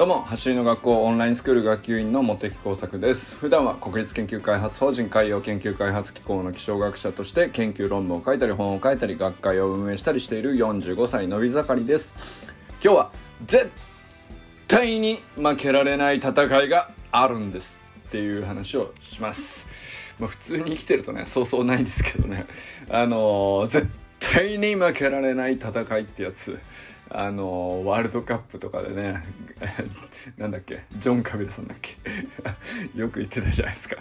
どうも走りの学校オンラインスクール学級委員の茂木耕作です。普段は国立研究開発法人海洋研究開発機構の気象学者として研究論文を書いたり本を書いたり学会を運営したりしている45歳のび盛りです。今日は絶対に負けられない戦いがあるんですっていう話をします。まあ、普通に生きてるとねそうそうないんですけどね。あのー、絶対に負けられない戦いってやつ。あのワールドカップとかでね なんだっけジョン・カビラさんだっけ よく言ってたじゃないですか。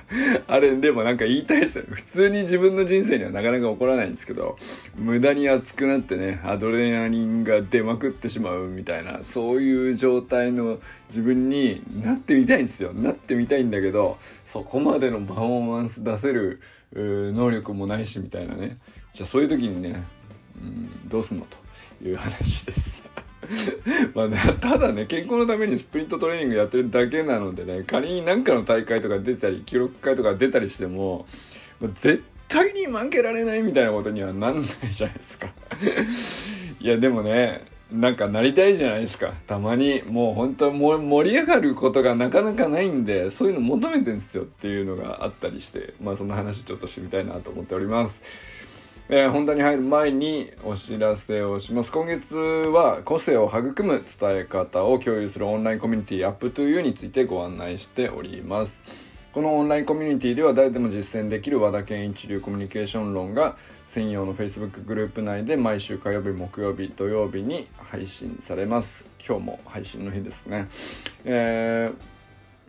あれでもなんか言いたいですよね。普通に自分の人生にはなかなか起こらないんですけど無駄に熱くなってねアドレナリンが出まくってしまうみたいなそういう状態の自分になってみたいんですよ。なってみたいんだけどそこまでのパフォーマンス出せる能力もないしみたいなね。じゃあそういう時にね、うん、どうすんのと。いう話です。まあ、ね、ただね健康のためにスプリントトレーニングやってるだけなのでね仮に何かの大会とか出たり記録会とか出たりしても、ま、絶対に負けられないみたいなことにはなんないじゃないですか。いやでもねなんかなりたいじゃないですか。たまにもう本当も盛り上がることがなかなかないんでそういうの求めてんですよっていうのがあったりしてまあそんな話ちょっと知りたいなと思っております。えー、本題に入る前にお知らせをします。今月は個性を育む伝え方を共有するオンラインコミュニティ Up2U についてご案内しております。このオンラインコミュニティでは誰でも実践できる和田健一流コミュニケーション論が専用の Facebook グループ内で毎週火曜日、木曜日、土曜日に配信されます。今日も配信の日ですね。え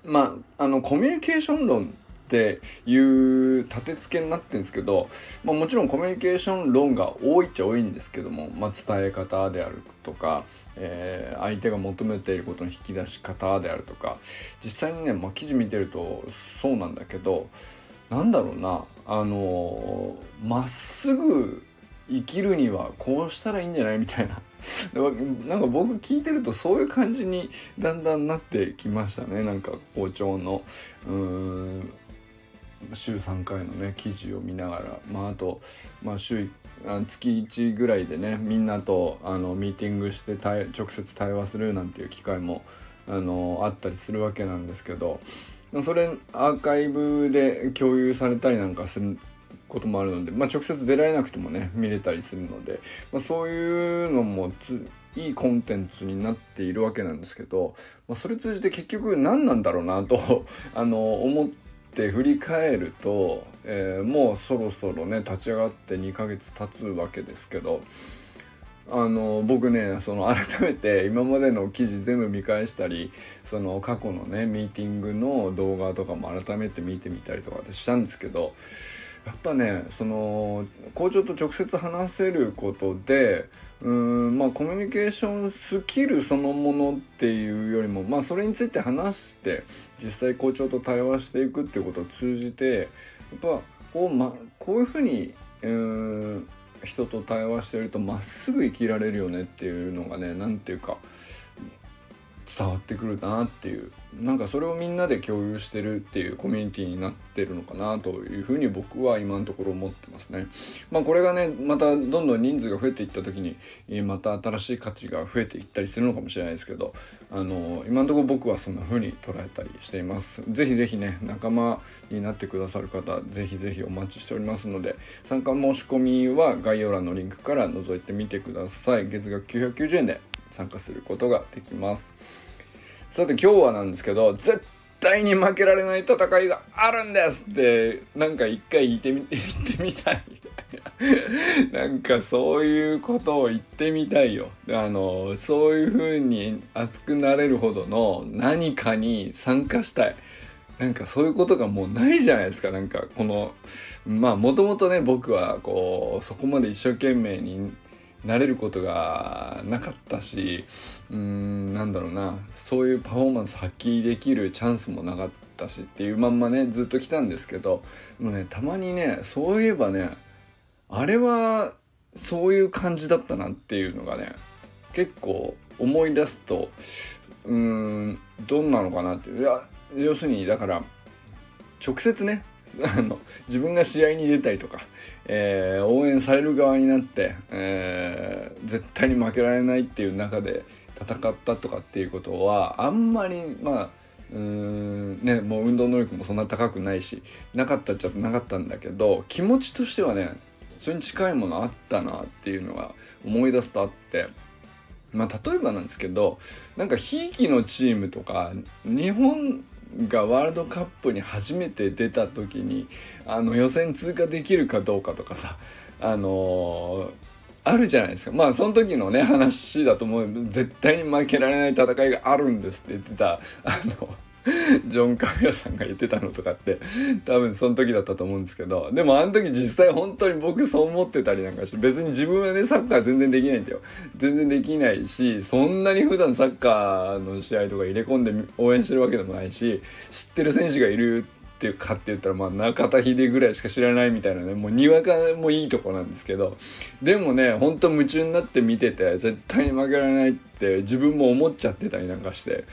ー、まあ、あの、コミュニケーション論っていう立て付けになってるんですけど、まあ、もちろんコミュニケーション論が多いっちゃ多いんですけども、まあ、伝え方であるとか、えー、相手が求めていることの引き出し方であるとか実際にね、まあ、記事見てるとそうなんだけどなんだろうなあのま、っすぐ生きるにはこうしたらいいんじゃないみたいな。なんか僕聞いてるとそういう感じにだんだんなってきましたね。なんか校長のうーん週3回のね記事を見ながら、まあ、あと、まあ、週月1ぐらいでねみんなとあのミーティングして直接対話するなんていう機会もあのあったりするわけなんですけどそれアーカイブで共有されたりなんかすることもあるので、まあ、直接出られなくてもね見れたりするので、まあ、そういうのもいいコンテンツになっているわけなんですけど、まあ、それ通じて結局何なんだろうなと あの思って。って振り返ると、えー、もうそろそろね立ち上がって2ヶ月経つわけですけどあの僕ねその改めて今までの記事全部見返したりその過去のねミーティングの動画とかも改めて見てみたりとかってしたんですけどやっぱねその校長と直接話せることでうんまあコミュニケーションスキルそのものっていうよりもまあそれについて話して実際校長と対話していくっていうことを通じてやっぱこう,、ま、こういうふうにうん人と対話してるとまっすぐ生きられるよねっていうのがね何ていうか伝わってくるなっていうなんかそれをみんなで共有してるっていうコミュニティになってるのかなというふうに僕は今のところ思ってますね。まあこれがねまたどんどん人数が増えていった時にまた新しい価値が増えていったりするのかもしれないですけどあの今のところ僕はそんな風に捉えたりしています。ぜひぜひね仲間になってくださる方ぜひぜひお待ちしておりますので参加申し込みは概要欄のリンクから覗いてみてください。月額990円で参加することができます。さて今日はなんですけど絶対に負けられない戦いがあるんですってなんか一回言ってみ 言ってみたい。なんかそういうことを言ってみたいよ。あのそういう風に熱くなれるほどの何かに参加したい。なんかそういうことがもうないじゃないですか。なんかこのまあもともとね僕はこうそこまで一生懸命になれることがなかったしうーんなんだろうな。そういうパフォーマンス発揮できるチャンスもなかったしっていうまんまねずっと来たんですけどもうねたまにねそういえばねあれはそういう感じだったなっていうのがね結構思い出すとうーんどんなのかなっていや要するにだから直接ね あの自分が試合に出たりとか、えー、応援される側になって、えー、絶対に負けられないっていう中で戦ったとかっていうことはあんまりまあうーんねもう運動能力もそんな高くないしなかったっちゃなかったんだけど気持ちとしてはねそれに近いものあったなっていうのが思い出すとあってまあ例えばなんですけどなんかひいきのチームとか日本がワールドカップに初めて出た時にあの予選通過できるかどうかとかさあのあるじゃないですか。まあその時のね話だと思う。絶対に負けられない戦いがあるんですって言ってたあのジョン・カメラさんが言ってたのとかって多分その時だったと思うんですけどでもあの時実際本当に僕そう思ってたりなんかして別に自分はねサッカー全然できないんだよ。全然できないしそんなに普段サッカーの試合とか入れ込んで応援してるわけでもないし知ってる選手がいるっていうかって言ったらまあ中田秀ぐらいしか知らないみたいなねもうにわかもいいとこなんですけどでもねほんと夢中になって見てて絶対に負けられないって自分も思っちゃってたりなんかして。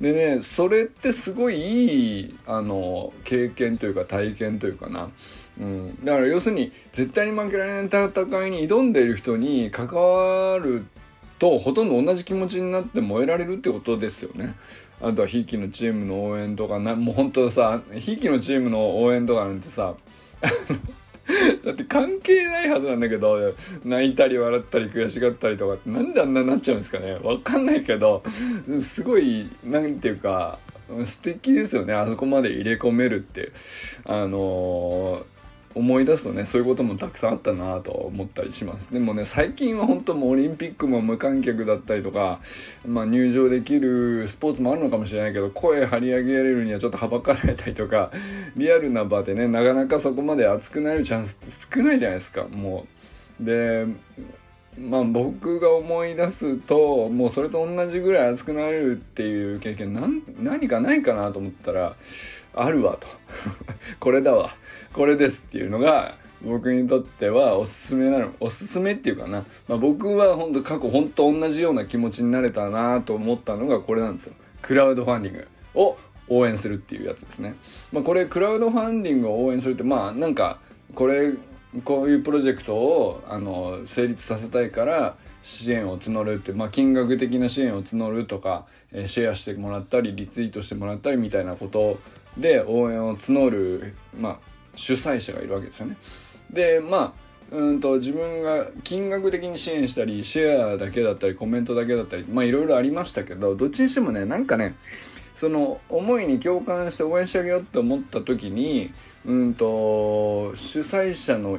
でねそれってすごいいいあの経験というか体験というかな、うん、だから要するに絶対に負けられない戦いに挑んでいる人に関わるってとほとんど同じ気持ちになって燃えられるってことですよね。あとはひいきのチームの応援とかなもう本当さひいきのチームの応援とかなんてさ だって関係ないはずなんだけど泣いたり笑ったり悔しがったりとかってなんであんなになっちゃうんですかね。わかんないけどすごいなんていうか素敵ですよね。あそこまで入れ込めるって。あのー思い出すとねそういうこともたくさんあったなと思ったりします。でもね最近は本当もうオリンピックも無観客だったりとか、まあ、入場できるスポーツもあるのかもしれないけど声張り上げられるにはちょっとはばかられたりとかリアルな場でねなかなかそこまで熱くなるチャンスって少ないじゃないですかもう。でまあ僕が思い出すともうそれと同じぐらい熱くなれるっていう経験何何かないかなと思ったらあるわと。これだわ。これですっていうのが僕にとってはおすすめなのおすすめっていうかな、まあ、僕は本当過去本当同じような気持ちになれたなと思ったのがこれなんですよ。クラウドファンディングを応援するっていうやつですね、まあ、これクラウドファンディングを応援するってまあなんかこれこういうプロジェクトをあの成立させたいから支援を募るって、まあ、金額的な支援を募るとか、え、シェアしてもらったりリツイートしてもらったりみたいなことで応援を募る、まあ、主催者がいるわけですよね。でまあうんと自分が金額的に支援したりシェアだけだったりコメントだけだったりまあいろいろありましたけどどっちにしてもねなんかねその思いに共感して応援してあげようって思った時にうんと主催者の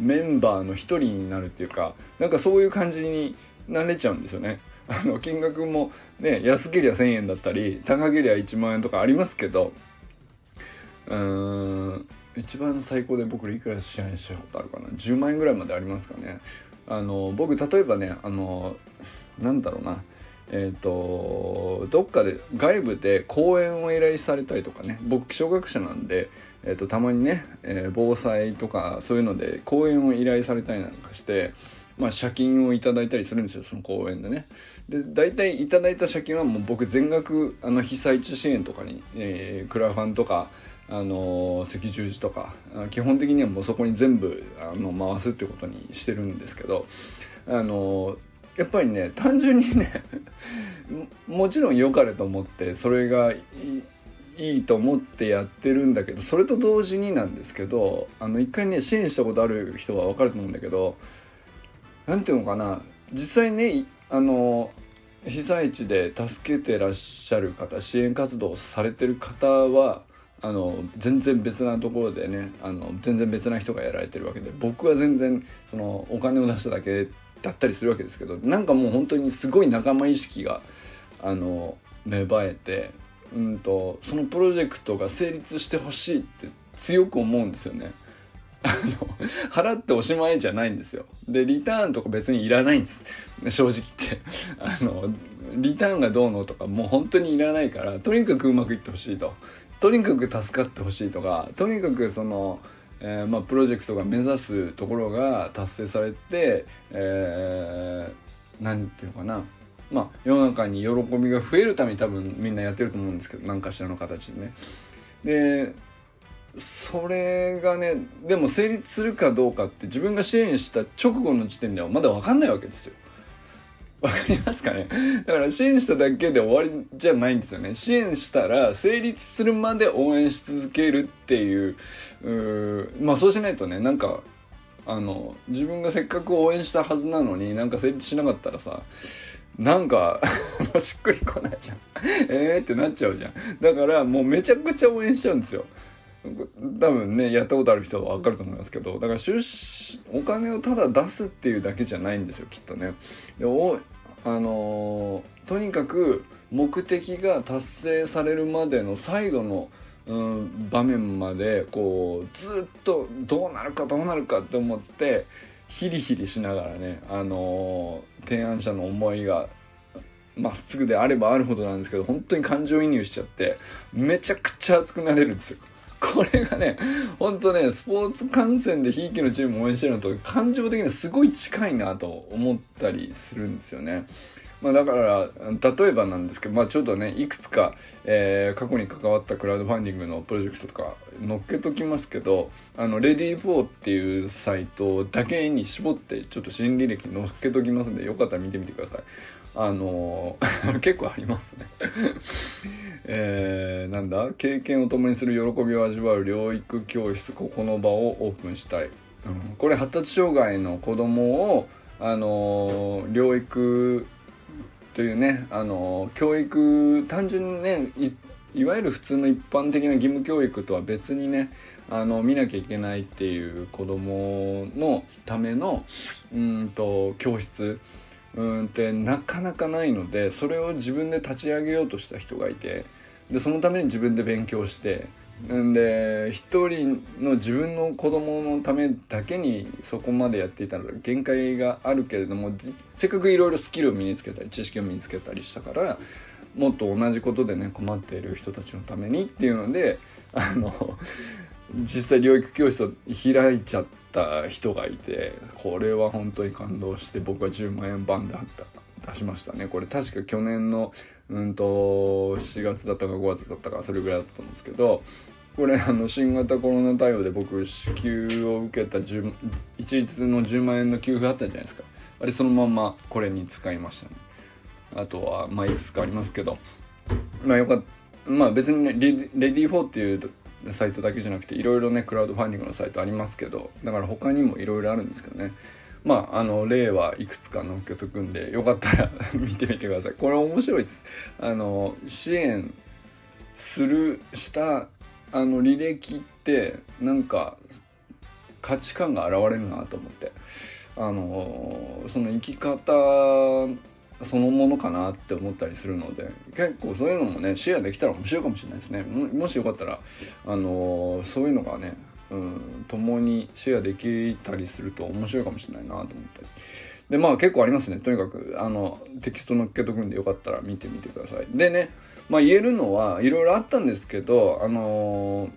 メンバーの一人になるっていうかなんかそういう感じになれちゃうんですよね。あの金額もね安けりゃ1,000円だったり高けりゃ1万円とかありますけどうーん一番最高で僕らいくら支援したことあるかな。10万円ぐらいまでありますかね。あの僕例えばねあのなんだろうな。えっ、ー、とどっかで外部で講演を依頼されたりとかね僕気象学者なんで、えーと、たまにね、えー、防災とかそういうので講演を依頼されたりなんかしてまあ、借金をいただいたりするんですよその講演でね。で大体いただいた借金はもう僕全額あの被災地支援とかに、えー、クラファンとかあの赤十字とか基本的にはもうそこに全部あの回すってことにしてるんですけどあのやっぱりね単純にね もちろん良かれと思ってそれがいいと思ってやってるんだけどそれと同時になんですけどあの一回ね支援したことある人は分かると思うんだけど何ていうのかな実際ねあの被災地で助けてらっしゃる方支援活動されてる方はあの全然別なところでねあの全然別な人がやられてるわけで僕は全然そのお金を出しただけだったりするわけですけどなんかもう本当にすごい仲間意識があの芽生えて、うんと、そのプロジェクトが成立してほしいって強く思うんですよね。あの払っておしまいじゃないんですよ。でリターンとか別にいらないんです正直言ってあのリターンがどうのとかもう本当にいらないからとにかくうまくいってほしいととにかく助かってほしいとかとにかくその、えー、まあ、プロジェクトが目指すところが達成されて、えー、なんていうのかなまあ世の中に喜びが増えるために多分みんなやってると思うんですけど何かしらの形でね。でそれがねでも成立するかどうかって自分が支援した直後の時点ではまだ分かんないわけですよ。わかりますかね？だから支援しただけで終わりじゃないんですよね。支援したら成立するまで応援し続けるっていう、うまあそうしないとね、なんか、あの、自分がせっかく応援したはずなのになんか成立しなかったらさ、なんか しっくりこないじゃんえーってなっちゃうじゃん。だからもうめちゃくちゃ応援しちゃうんですよ。多分ねやったことある人は分かると思いますけどだから出資お金をただ出すっていうだけじゃないんですよきっとね。でおあのー、とにかく目的が達成されるまでの最後の、うん、場面までこうずっとどうなるかどうなるかって思ってヒリヒリしながらね、あのー、提案者の思いがまっすぐであればあるほどなんですけど本当に感情移入しちゃってめちゃくちゃ熱くなれるんですよ。これがね、ほんとね、スポーツ観戦でひいきのチームを応援してるのと感情的にすごい近いなと思ったりするんですよね。まあ、だから例えばなんですけど、まあ、ちょっとねいくつか、えー、過去に関わったクラウドファンディングのプロジェクトとか載っけときますけどあのレディー4っていうサイトだけに絞ってちょっと心理歴載っけときますんでよかったら見てみてください。あのー、結構ありますね。えー、なんだ？経験を共にする喜びを味わう療育教室。ここの場をオープンしたい、うん、これ発達障害の子供をあのー、療育というね、あのー、教育単純にねいわゆる普通の一般的な義務教育とは別にねあの見なきゃいけないっていう子供のためのうんと教室。うんってなかなかないのでそれを自分で立ち上げようとした人がいてでそのために自分で勉強してんで一人の自分の子供のためだけにそこまでやっていたので限界があるけれどもせっかくいろいろスキルを身につけたり知識を身につけたりしたからもっと同じことでね困っている人たちのためにっていうのであの実際療育教室を開いちゃってた人がいてこれは本当に感動して僕は10万円バンで出しましたね。これ確か去年のうんと4月だったか5月だったかそれぐらいだったんですけどこれあの新型コロナ対応で僕支給を受けた一律の10万円の給付あったじゃないですか。あれそのままこれに使いましたね。あとはまあいくつかありますけど。まあよかった。まあ別にねレディー4っていうサイトだけじゃなくていろいろねクラウドファンディングのサイトありますけどだから他にもいろいろあるんですけどね。まああの例はいくつか載っけとくんでよかったら 見てみてください。これ面白いです。あの支援するしたあの履歴ってなんか価値観が現れるなと思って。あのその生き方そのものかなって思ったりするので結構そういうのもねシェアできたら面白いかもしれないですね。もしよかったらあのー、そういうのがねうん共にシェアできたりすると面白いかもしれないなと思ったり。でまあ結構ありますね。とにかくあのテキスト載っけとくんでよかったら見てみてください。でねまあ言えるのはいろいろあったんですけどあの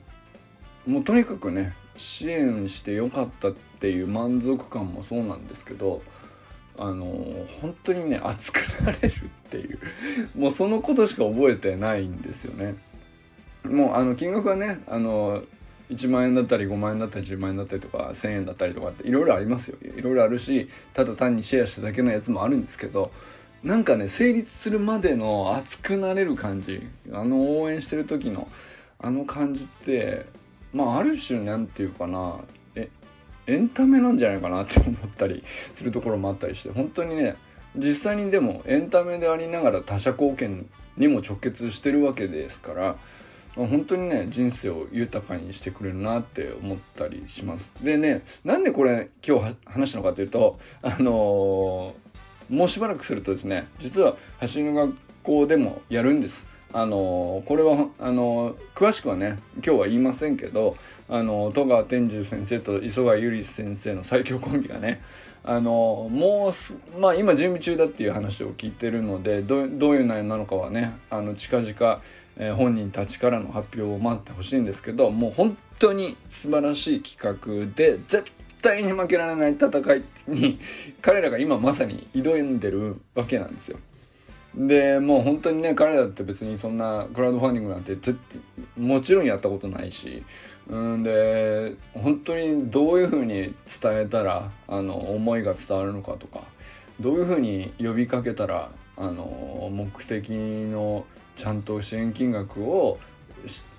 ー、もうとにかくね支援してよかったっていう満足感もそうなんですけどあの本当にね熱くなれるっていう。もうそのことしか覚えてないんですよね。もうあの金額はねあの1万円だったり5万円だったり10万円だったりとか1,000円だったりとかっていろいろありますよ。いろいろあるしただ単にシェアしただけのやつもあるんですけどなんかね成立するまでの熱くなれる感じ。あの応援してる時のあの感じってまあある種なんていうかなエンタメなんじゃないかなって思ったりするところもあったりして本当にね実際にでもエンタメでありながら他者貢献にも直結してるわけですから本当にね人生を豊かにしてくれるなって思ったりします。でねなんでこれ今日話したのかというとあのー、もうしばらくするとですね実は走りの学校でもやるんです。あのこれはあの詳しくはね今日は言いませんけどあの戸川天寿先生と磯貝由里先生の最強コンビがねあのもうまあ今準備中だっていう話を聞いてるのでどういう内容なのかはねあの近々、えー、本人たちからの発表を待ってほしいんですけどもう本当に素晴らしい企画で絶対に負けられない戦いに彼らが今まさに挑んでるわけなんですよ。でもう本当にね彼らって別にそんなクラウドファンディングなんてもちろんやったことないしうんで本当にどういうふうに伝えたらあの思いが伝わるのかとかどういうふうに呼びかけたらあの目的のちゃんと支援金額を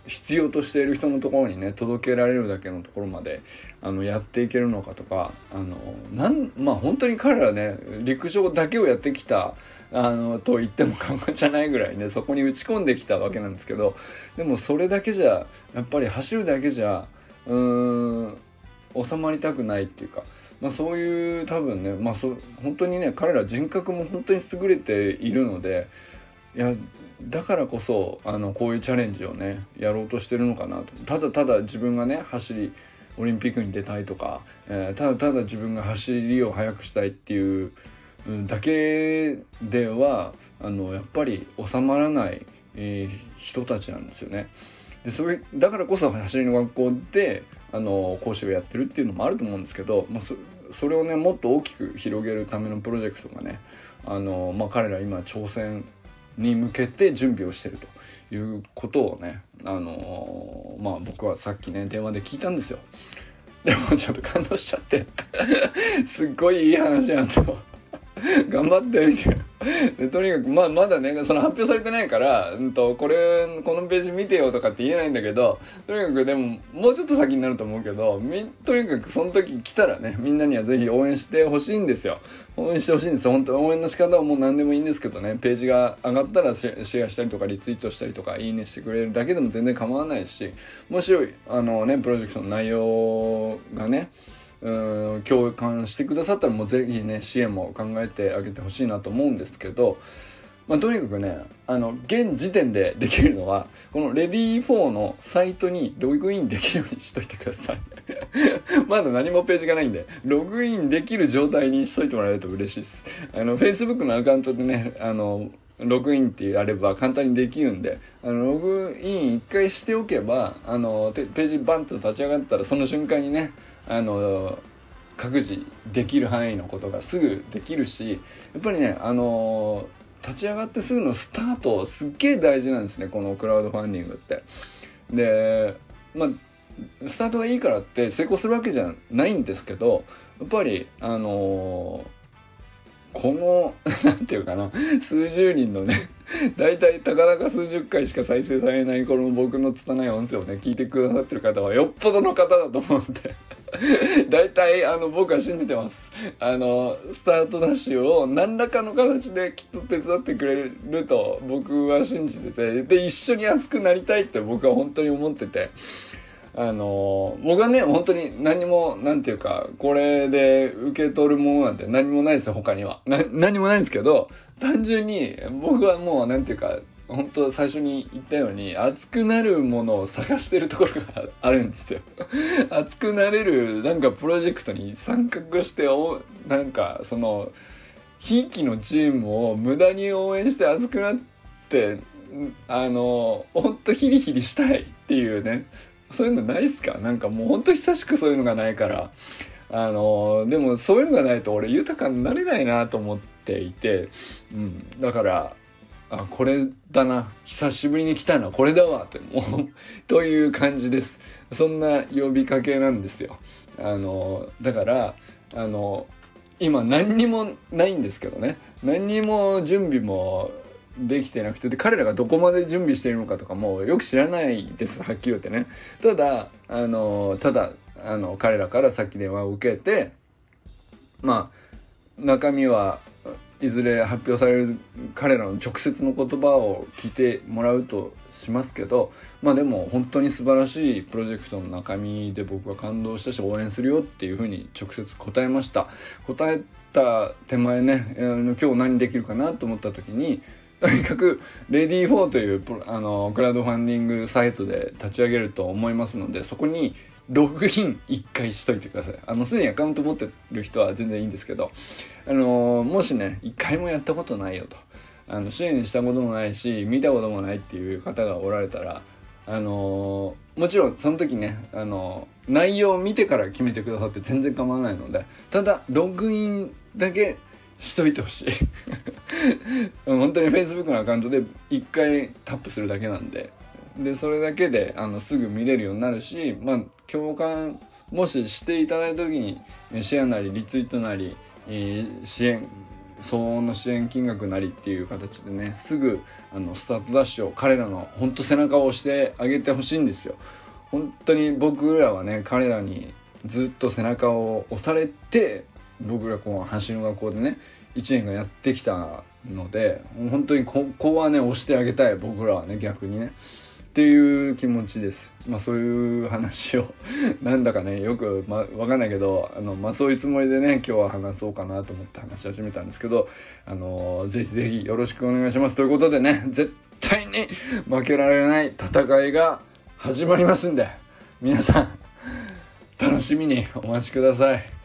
必要としている人のところにね届けられるだけのところまであのやっていけるのかとかあのなんまあ本当に彼らね陸上だけをやってきたあのと言っても過言じゃないぐらいねそこに打ち込んできたわけなんですけどでもそれだけじゃやっぱり走るだけじゃうーん収まりたくないっていうか、まあ、そういう多分ね、まあ、そ本当にね彼ら人格も本当に優れているのでいやだからこそあのこういうチャレンジをねやろうとしてるのかなとただただ自分がね走りオリンピックに出たいとか、えー、ただただ自分が走りを速くしたいっていうだけではあのやっぱり収まらない、えー、人たちなんですよね。でそれだからこそ走りの学校であの講師をやってるっていうのもあると思うんですけど、まあ、そそれをねもっと大きく広げるためのプロジェクトがねあの、まあ、彼ら今挑戦に向けて準備をしてるということをねあのまあ僕はさっきね電話で聞いたんですよ。でもちょっと感動しちゃって すっごいいい話やんと 頑張ってみたいなでとにかくまあまだねその発表されてないから、うんと、これこのページ見てよとかって言えないんだけどとにかくでももうちょっと先になると思うけどとにかくその時来たらねみんなには是非応援してほしいんですよ。応援してほしいんですよ。本当応援の仕方はもう何でもいいんですけどね。ページが上がったらシェアしたりとかリツイートしたりとかいいねしてくれるだけでも全然構わないしもしあのねプロジェクトの内容がねうん共感してくださったらもうぜひね支援も考えてあげてほしいなと思うんですけど、まあ、とにかくねあの現時点でできるのはこのレディー4のサイトにログインできるようにしといてください。まだ何もページがないんでログインできる状態にしといてもらえると嬉しいです。あの Facebook のアカウントでねあのログインってやれば簡単にできるんであのログイン一回しておけばあのページバンと立ち上がったらその瞬間にねあの各自できる範囲のことがすぐできるしやっぱりねあの立ち上がってすぐのスタートすっげえ大事なんですねこのクラウドファンディングって。でまあスタートがいいからって成功するわけじゃないんですけどやっぱりあのこの 何て言うかな数十人のね大体たかだか数十回しか再生されないこの僕の拙い音声をね聞いてくださってる方はよっぽどの方だと思うんで大体あの僕は信じてます。あのスタートダッシュを何らかの形できっと手伝ってくれると僕は信じててで一緒に熱くなりたいって僕は本当に思っててあの僕はね本当に何もなんていうかこれで受け取るものなんて何もないですよ他には。何もないんですけど単純に僕はもうなんていうか本当最初に言ったように熱くなるものを探してるところがあるんですよ。熱くなれるなんかプロジェクトに参画しておなんかそのひいきのチームを無駄に応援して熱くなってあのほんとヒリヒリしたいっていうね。そういうのないっすか？なんかもうほんと久しくそういうのがないから。あのでもそういうのがないと俺豊かになれないなと思っていて、うん、だからあこれだな。久しぶりに来たな。これだわってもう という感じです。そんな呼びかけなんですよ。あのだからあの今何にもないんですけどね。何にも準備もできてなくてで彼らがどこまで準備しているのかとかもよく知らないですはっきり言ってね。ただあのただあの彼らからさっき電話を受けてまあ中身はいずれ発表される彼らの直接の言葉を聞いてもらうとしますけどまあでも本当に素晴らしいプロジェクトの中身で僕は感動したし応援するよっていうふうに直接答えました。答えた手前ね今日何できるかなと思った時にとにかくレディー4というあのクラウドファンディングサイトで立ち上げると思いますのでそこにログイン1回しといてください。あの、すでにアカウント持ってる人は全然いいんですけど、あのもしね、1回もやったことないよと。あの、支援したこともないし、見たこともないっていう方がおられたら、あのもちろんその時ね、あの内容を見てから決めてくださって全然構わないので、ただ、ログインだけしといてほしい 本当に Facebook のアカウントで1回タップするだけなんででそれだけであのすぐ見れるようになるし、まあ、共感もししていただいた時にシェアなりリツイートなり、えー、支援相応の支援金額なりっていう形でねすぐあのスタートダッシュを彼らの本当背中を押してあげてほしいんですよ。本当に僕らはね彼らにずっと背中を押されて僕らこう走の学校でね1年間やってきたので本当にここはね押してあげたい僕らはね逆にね。っていう気持ちです。まあそういう話を なんだかねよく、ま、わかんないけどあの、まあ、そういうつもりでね今日は話そうかなと思って話し始めたんですけどあのぜひぜひよろしくお願いしますということでね絶対に負けられない戦いが始まりますんで皆さん楽しみにお待ちください。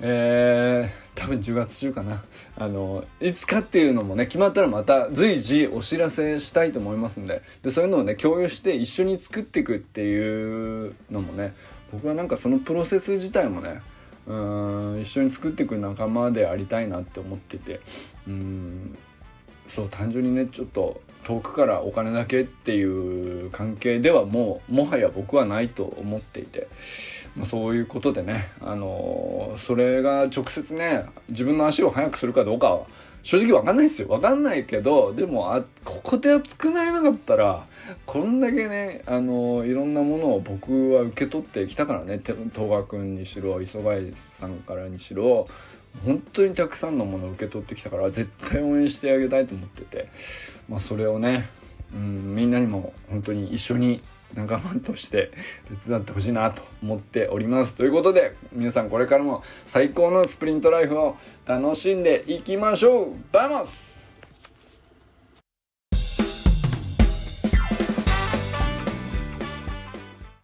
えー多分10月中かな。あのいつかっていうのもね決まったらまた随時お知らせしたいと思いますんで。でそういうのをね共有して一緒に作っていくっていうのもね僕はなんかそのプロセス自体もねうん一緒に作っていく仲間でありたいなって思ってて。うん。そう単純にねちょっと遠くからお金だけっていう関係ではもうもはや僕はないと思っていて、まあ、そういうことでね、あのー、それが直接ね自分の足を速くするかどうかは正直わかんないですよ。わかんないけど、でも、あ、ここで熱くなれなかったら、こんだけね、あの、いろんなものを僕は受け取ってきたからね、東賀くんにしろ、磯貝さんからにしろ、本当にたくさんのものを受け取ってきたから絶対応援してあげたいと思ってて、まあ、それをね、うん、みんなにも本当に一緒に仲間として手伝ってほしいなと思っております。ということで皆さんこれからも最高のスプリントライフを楽しんでいきましょう。バイバイ